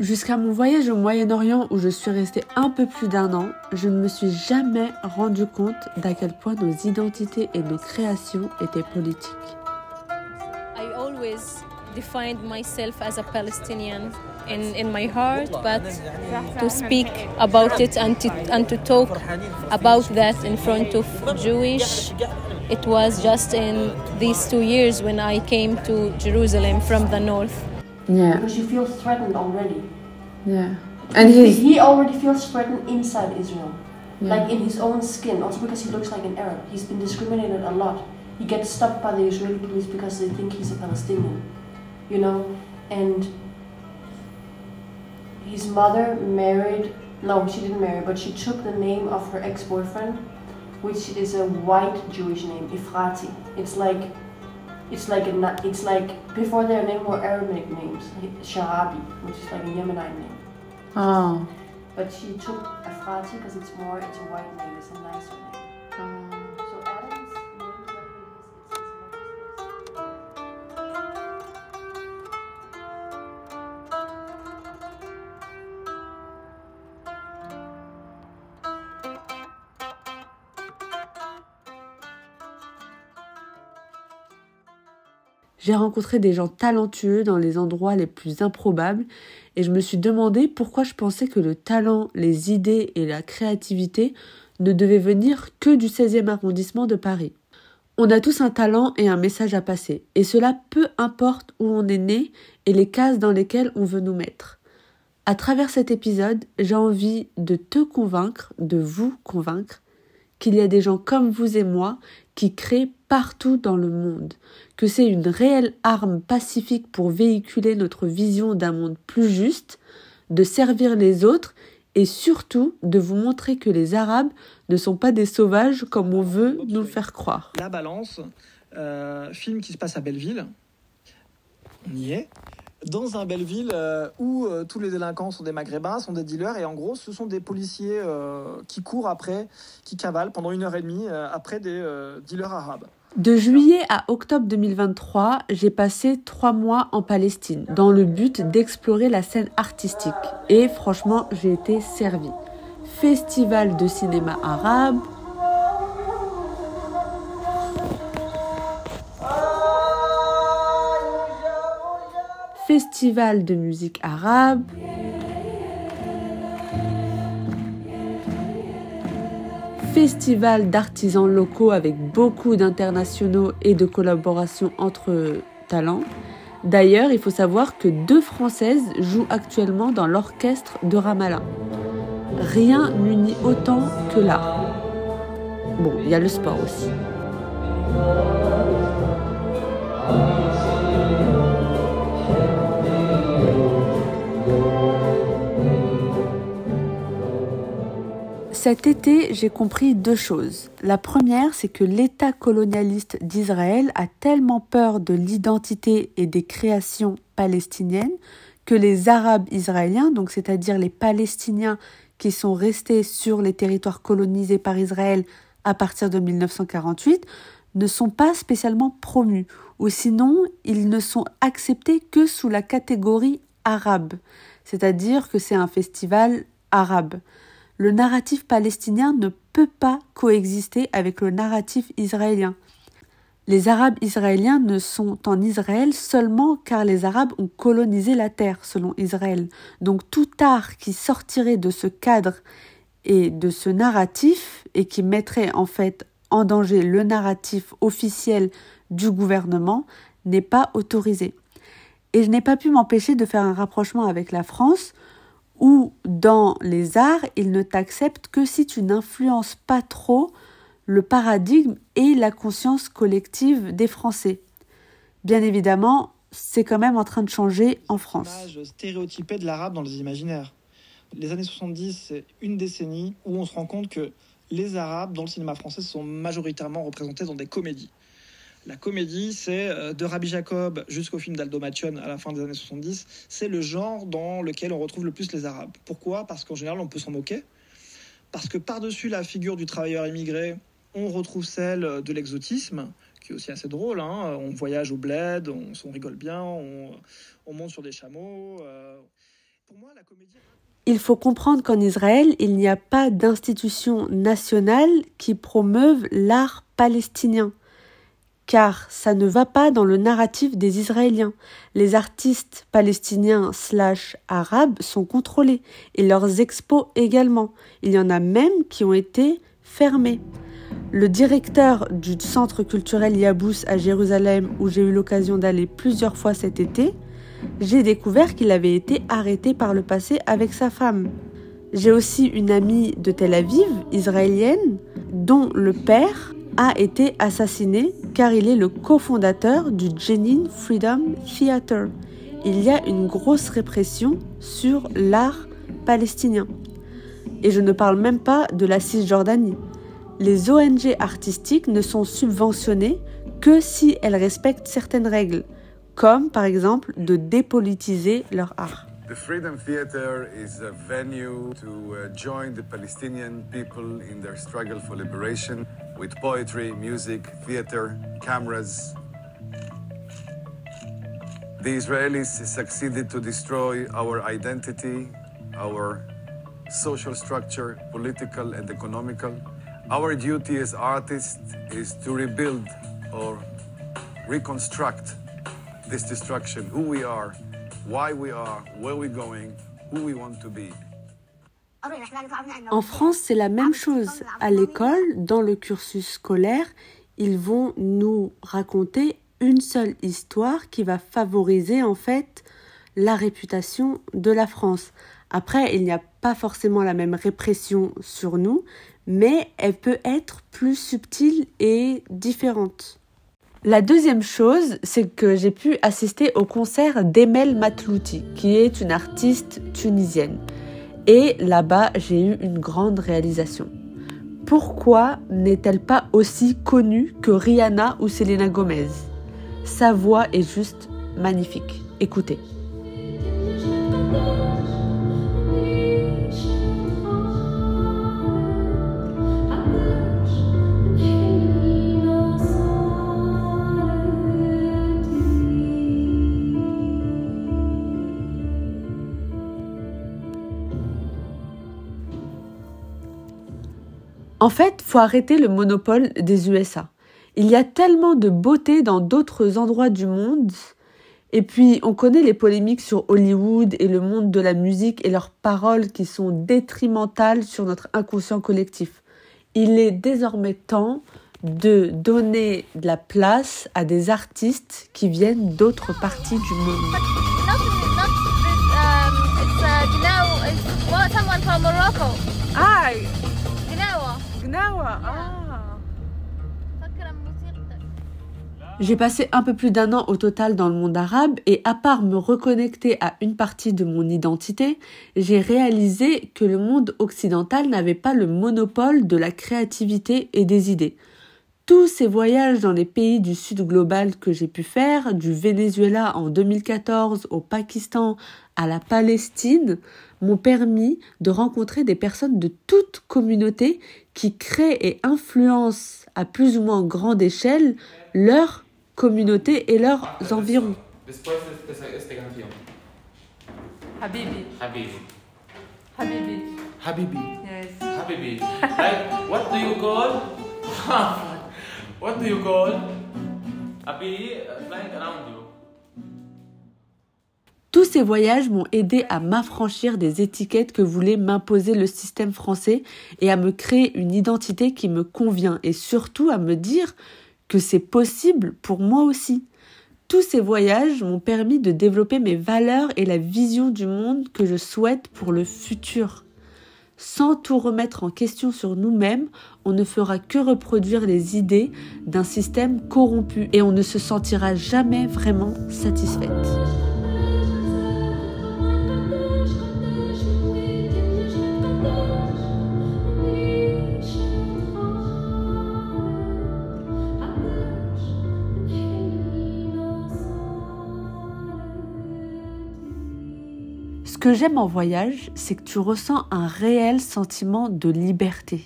Jusqu'à mon voyage au Moyen-Orient où je suis restée un peu plus d'un an, je ne me suis jamais rendu compte d'à quel point nos identités et nos créations étaient politiques. I always defined myself as a Palestinian in, in my heart, but to speak about it and to, and to talk about that in front of Jewish, it was just in these two years when I came to Jerusalem from the north. Yeah, Because you feel threatened already. yeah. And He, he's he already feels threatened inside Israel. Yeah. Like in his own skin, also because he looks like an Arab. He's been discriminated a lot. He gets stopped by the Israeli police because they think he's a Palestinian. You know? And his mother married, no, she didn't marry, but she took the name of her ex boyfriend, which is a white Jewish name, Ifrati. It's like. It's like a, it's like before their name were Arabic names, Sharabi, which is like a Yemenite name. oh. But she took Afrati because it's more, it's a white name, it's a nicer J'ai rencontré des gens talentueux dans les endroits les plus improbables et je me suis demandé pourquoi je pensais que le talent, les idées et la créativité ne devaient venir que du 16e arrondissement de Paris. On a tous un talent et un message à passer, et cela peu importe où on est né et les cases dans lesquelles on veut nous mettre. À travers cet épisode, j'ai envie de te convaincre, de vous convaincre, qu'il y a des gens comme vous et moi qui créent partout dans le monde, que c'est une réelle arme pacifique pour véhiculer notre vision d'un monde plus juste, de servir les autres et surtout de vous montrer que les Arabes ne sont pas des sauvages comme on veut nous faire croire. La Balance, euh, film qui se passe à Belleville. On y est. Dans un Belleville euh, où euh, tous les délinquants sont des maghrébins, sont des dealers, et en gros, ce sont des policiers qui courent après, qui cavalent pendant une heure et demie après des dealers arabes. De juillet à octobre 2023, j'ai passé trois mois en Palestine dans le but d'explorer la scène artistique. Et franchement, j'ai été servie. Festival de cinéma arabe, festival de musique arabe, festival d'artisans locaux avec beaucoup d'internationaux et de collaborations entre talents. D'ailleurs, il faut savoir que deux Françaises jouent actuellement dans l'orchestre de Ramallah. Rien n'unit autant que l'art. Bon, il y a le sport aussi. Cet été, j'ai compris deux choses. La première, c'est que l'État colonialiste d'Israël a tellement peur de l'identité et des créations palestiniennes que les Arabes israéliens, donc c'est-à-dire les Palestiniens qui sont restés sur les territoires colonisés par Israël à partir de 1948, ne sont pas spécialement promus, ou sinon ils ne sont acceptés que sous la catégorie arabe, c'est-à-dire que c'est un festival arabe le narratif palestinien ne peut pas coexister avec le narratif israélien. Les Arabes israéliens ne sont en Israël seulement car les Arabes ont colonisé la terre, selon Israël. Donc tout art qui sortirait de ce cadre et de ce narratif, et qui mettrait en fait en danger le narratif officiel du gouvernement, n'est pas autorisé. Et je n'ai pas pu m'empêcher de faire un rapprochement avec la France, où dans les arts, ils ne t'acceptent que si tu n'influences pas trop le paradigme et la conscience collective des Français. Bien évidemment, c'est quand même en train de changer en France. Image stéréotypée de l'arabe dans les imaginaires. Les années 70, c'est une décennie où on se rend compte que les arabes dans le cinéma français sont majoritairement représentés dans des comédies. La comédie, c'est euh, de Rabbi Jacob jusqu'au film d'Aldo Machon à la fin des années 70, c'est le genre dans lequel on retrouve le plus les Arabes. Pourquoi? Parce qu'en général, on peut s'en moquer. Parce que par-dessus la figure du travailleur immigré, on retrouve celle de l'exotisme, qui est aussi assez drôle. hein. On voyage au bled, on, rigole bien, on, on monte sur des chameaux. euh. Il faut comprendre qu'en Israël, il n'y a pas d'institution nationale qui promeuve l'art palestinien car ça ne va pas dans le narratif des Israéliens. Les artistes palestiniens slash arabes sont contrôlés, et leurs expos également. Il y en a même qui ont été fermés. Le directeur du centre culturel Yabous à Jérusalem, où j'ai eu l'occasion d'aller plusieurs fois cet été, j'ai découvert qu'il avait été arrêté par le passé avec sa femme. J'ai aussi une amie de Tel Aviv, israélienne, dont le père a été assassiné car il est le cofondateur du Jenin Freedom Theater. Il y a une grosse répression sur l'art palestinien. Et je ne parle même pas de la Cisjordanie. Les ONG artistiques ne sont subventionnées que si elles respectent certaines règles, comme par exemple de dépolitiser leur art. The Freedom Theater is a venue to uh, join the Palestinian people in their struggle for liberation with poetry, music, theater, cameras. The Israelis succeeded to destroy our identity, our social structure, political and economical. Our duty as artists is to rebuild or reconstruct this destruction, who we are, En France, c'est la même chose. À l'école, dans le cursus scolaire, ils vont nous raconter une seule histoire qui va favoriser en fait la réputation de la France. Après, il n'y a pas forcément la même répression sur nous, mais elle peut être plus subtile et différente. La deuxième chose, c'est que j'ai pu assister au concert d'Emel Matlouti, qui est une artiste tunisienne. Et là-bas, j'ai eu une grande réalisation. Pourquoi n'est-elle pas aussi connue que Rihanna ou Selena Gomez? Sa voix est juste magnifique. Écoutez. En fait, faut arrêter le monopole des USA. Il y a tellement de beauté dans d'autres endroits du monde. Et puis, on connaît les polémiques sur Hollywood et le monde de la musique et leurs paroles qui sont détrimentales sur notre inconscient collectif. Il est désormais temps de donner de la place à des artistes qui viennent d'autres parties du monde. J'ai passé un peu plus d'un an au total dans le monde arabe et à part me reconnecter à une partie de mon identité, j'ai réalisé que le monde occidental n'avait pas le monopole de la créativité et des idées. Tous ces voyages dans les pays du sud global que j'ai pu faire, du Venezuela en 2014 au Pakistan à la Palestine, m'ont permis de rencontrer des personnes de toute communauté qui créent et influencent à plus ou moins grande échelle leur communauté et leurs environs. Habibi. Habibi. Habibi. Habibi. Yes. Habibi. Like, what do you call? what do you call? Habibi flying around you. Tous ces voyages m'ont aidé à m'affranchir des étiquettes que voulait m'imposer le système français et à me créer une identité qui me convient et surtout à me dire que c'est possible pour moi aussi. Tous ces voyages m'ont permis de développer mes valeurs et la vision du monde que je souhaite pour le futur. Sans tout remettre en question sur nous-mêmes, on ne fera que reproduire les idées d'un système corrompu et on ne se sentira jamais vraiment satisfaite. Que j'aime en voyage, c'est que tu ressens un réel sentiment de liberté.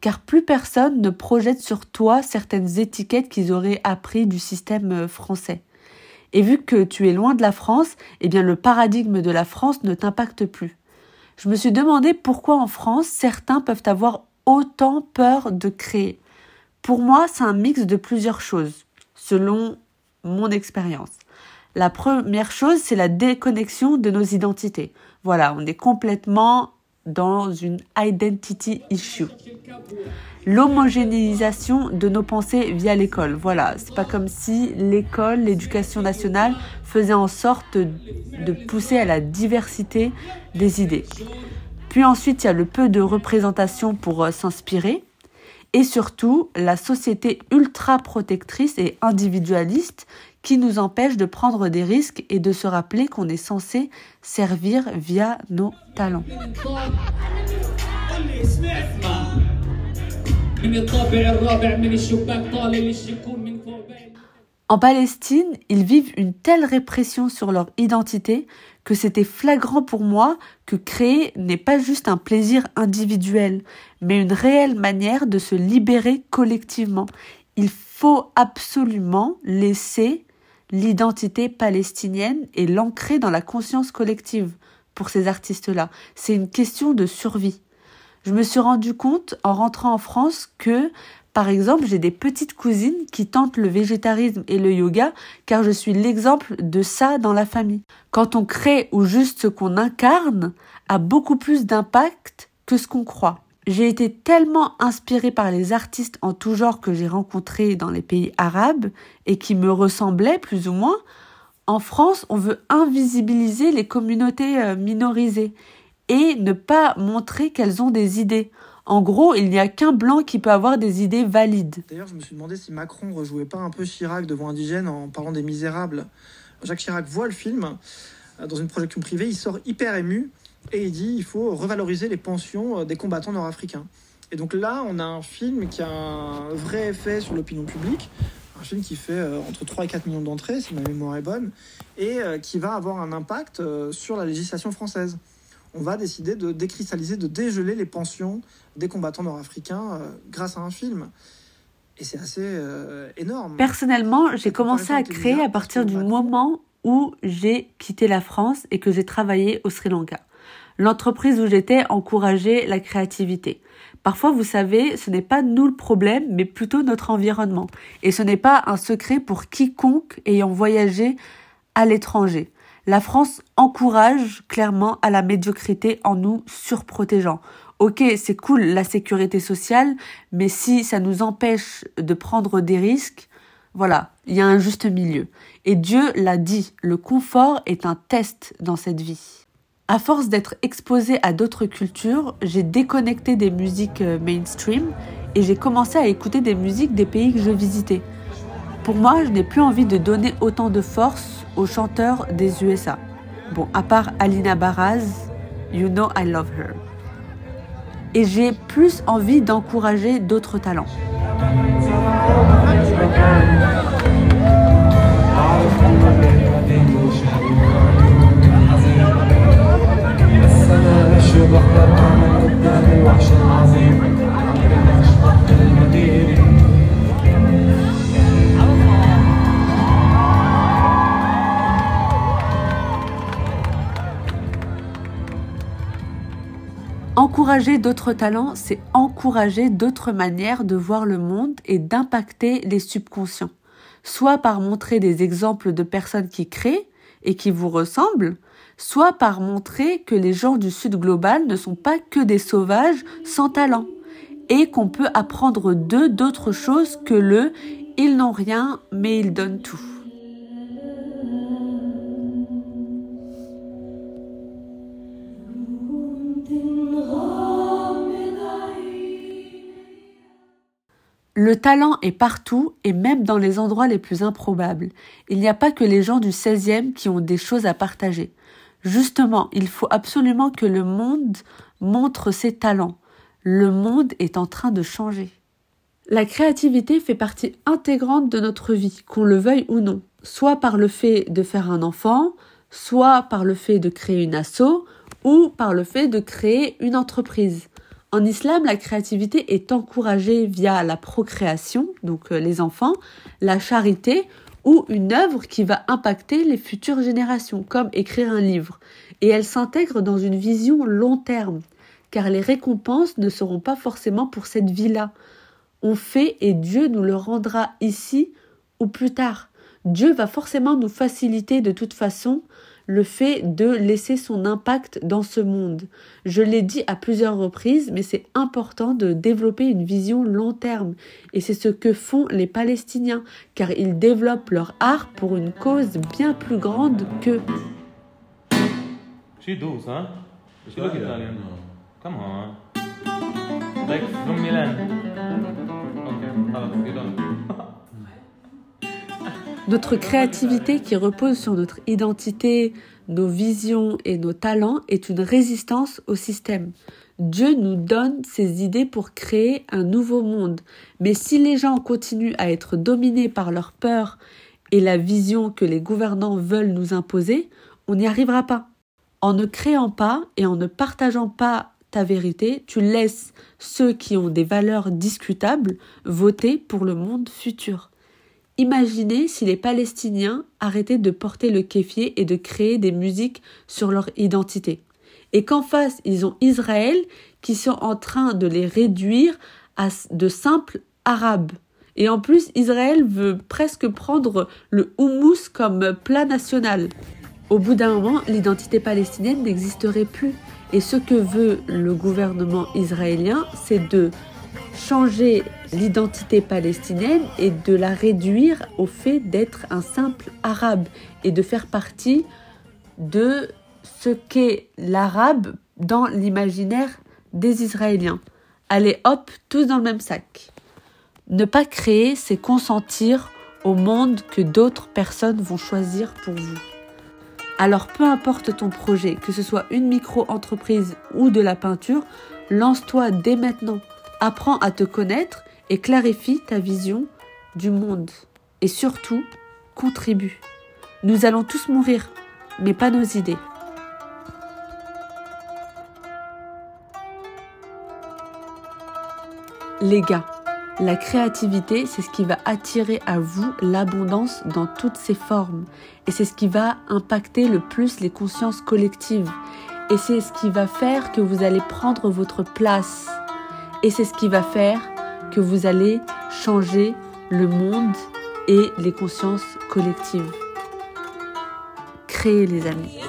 Car plus personne ne projette sur toi certaines étiquettes qu'ils auraient appris du système euh, français. Et vu que tu es loin de la France, eh bien le paradigme de la France ne t'impacte plus. Je me suis demandé pourquoi en France certains peuvent avoir autant peur de créer. Pour moi, c'est un mix de plusieurs choses, selon mon expérience. La première chose, c'est la déconnexion de nos identités. Voilà, on est complètement dans une identity issue. L'homogénéisation de nos pensées via l'école. Voilà, c'est pas comme si l'école, l'éducation nationale faisait en sorte de pousser à la diversité des idées. Puis ensuite, il y a le peu de représentation pour euh, s'inspirer. Et surtout, la société ultra protectrice et individualiste qui nous empêche de prendre des risques et de se rappeler qu'on est censé servir via nos talents. En Palestine, ils vivent une telle répression sur leur identité que c'était flagrant pour moi que créer n'est pas juste un plaisir individuel, mais une réelle manière de se libérer collectivement. Il faut absolument laisser l'identité palestinienne et l'ancrer dans la conscience collective pour ces artistes-là. C'est une question de survie. Je me suis rendu compte en rentrant en France que, par exemple, j'ai des petites cousines qui tentent le végétarisme et le yoga car je suis l'exemple de ça dans la famille. Quand on crée ou juste ce qu'on incarne a beaucoup plus d'impact que ce qu'on croit. J'ai été tellement inspirée par les artistes en tout genre que j'ai rencontrés dans les pays arabes et qui me ressemblaient plus ou moins. En France, on veut invisibiliser les communautés euh, minorisées et ne pas montrer qu'elles ont des idées. En gros, il n'y a qu'un blanc qui peut avoir des idées valides. D'ailleurs, je me suis demandé si Macron rejouait pas un peu Chirac devant indigène en parlant des misérables. Jacques Chirac voit le film euh, dans une projection privée, il sort hyper ému et il dit il faut revaloriser les pensions euh, des combattants nord-africains. Et donc là, on a un film qui a un vrai effet sur l'opinion publique, un film qui fait euh, entre 3 et 4 millions d'entrées, si ma mémoire est bonne, et euh, qui va avoir un impact sur la législation française. On va décider de décristalliser, de dégeler les pensions des combattants nord-africains grâce à un film. Et c'est assez énorme. Personnellement, j'ai commencé à créer à partir du moment où j'ai quitté la France et que j'ai travaillé au Sri Lanka. L'entreprise où j'étais encourageait la créativité. Parfois, vous savez, ce n'est pas nous le problème, mais plutôt notre environnement. Et ce n'est pas un secret pour quiconque ayant voyagé à l'étranger. La France encourage clairement à la médiocrité en nous surprotégeant. Ok, c'est cool la sécurité sociale, mais si ça nous empêche de prendre des risques, voilà, il y a un juste milieu. Et Dieu l'a dit, le confort est un test dans cette vie. À force d'être exposée à d'autres cultures, j'ai déconnecté des musiques euh, mainstream et j'ai commencé à écouter des musiques des pays que je visitais. Pour moi, je n'ai plus envie de donner autant de force aux chanteurs des USA. Bon, à part Alina Baraz, You Know I Love Her. Et j'ai plus envie d'encourager d'autres talents. Encourager d'autres talents, c'est encourager d'autres manières de voir le monde et d'impacter les subconscients. Soit par montrer des exemples de personnes qui créent et qui vous ressemblent, soit par montrer que les gens du Sud global ne sont pas que des sauvages sans talent, et qu'on peut apprendre d'eux d'autres choses que le ils n'ont rien mais ils donnent tout. Le talent est partout et même dans les endroits les plus improbables. Il n'y a pas que les gens du 16e qui ont des choses à partager. Justement, il faut absolument que le monde montre ses talents. Le monde est en train de changer. La créativité fait partie intégrante de notre vie, qu'on le veuille ou non, soit par le fait de faire un enfant, soit par le fait de créer une asso, ou par le fait de créer une entreprise. En islam, la créativité est encouragée via la procréation, donc euh, les enfants, la charité ou une œuvre qui va impacter les futures générations, comme écrire un livre. Et elle s'intègre dans une vision long terme, car les récompenses ne seront pas forcément pour cette vie-là. On fait et Dieu nous le rendra ici ou plus tard. Dieu va forcément nous faciliter de toute façon le fait de laisser son impact dans ce monde. Je l'ai dit à plusieurs reprises, mais c'est important de développer une vision long terme. Et c'est ce que font les Palestiniens, car ils développent leur art pour une cause bien plus grande que... Notre créativité qui repose sur notre identité, nos visions et nos talents est une résistance au système. Dieu nous donne ses idées pour créer un nouveau monde. Mais si les gens continuent à être dominés par leur peur et la vision que les gouvernants veulent nous imposer, on n'y arrivera pas. En ne créant pas et en ne partageant pas ta vérité, tu laisses ceux qui ont des valeurs discutables voter pour le monde futur. Imaginez si les Palestiniens arrêtaient de porter le kéfier et de créer des musiques sur leur identité. Et qu'en face, ils ont Israël qui sont en train de les réduire à de simples arabes. Et en plus, Israël veut presque prendre le houmous comme plat national. Au bout d'un moment, l'identité palestinienne n'existerait plus. Et ce que veut le gouvernement israélien, c'est de changer l'identité palestinienne et de la réduire au fait d'être un simple arabe et de faire partie de ce qu'est l'arabe dans l'imaginaire des Israéliens. Allez hop, tous dans le même sac. Ne pas créer, c'est consentir au monde que d'autres personnes vont choisir pour vous. Alors peu importe ton projet, que ce soit une micro-entreprise ou de la peinture, lance-toi dès maintenant. Apprends à te connaître et clarifie ta vision du monde. Et surtout, contribue. Nous allons tous mourir, mais pas nos idées. Les gars, la créativité, c'est ce qui va attirer à vous l'abondance dans toutes ses formes. Et c'est ce qui va impacter le plus les consciences collectives. Et c'est ce qui va faire que vous allez prendre votre place. Et c'est ce qui va faire que vous allez changer le monde et les consciences collectives. Créez les amis.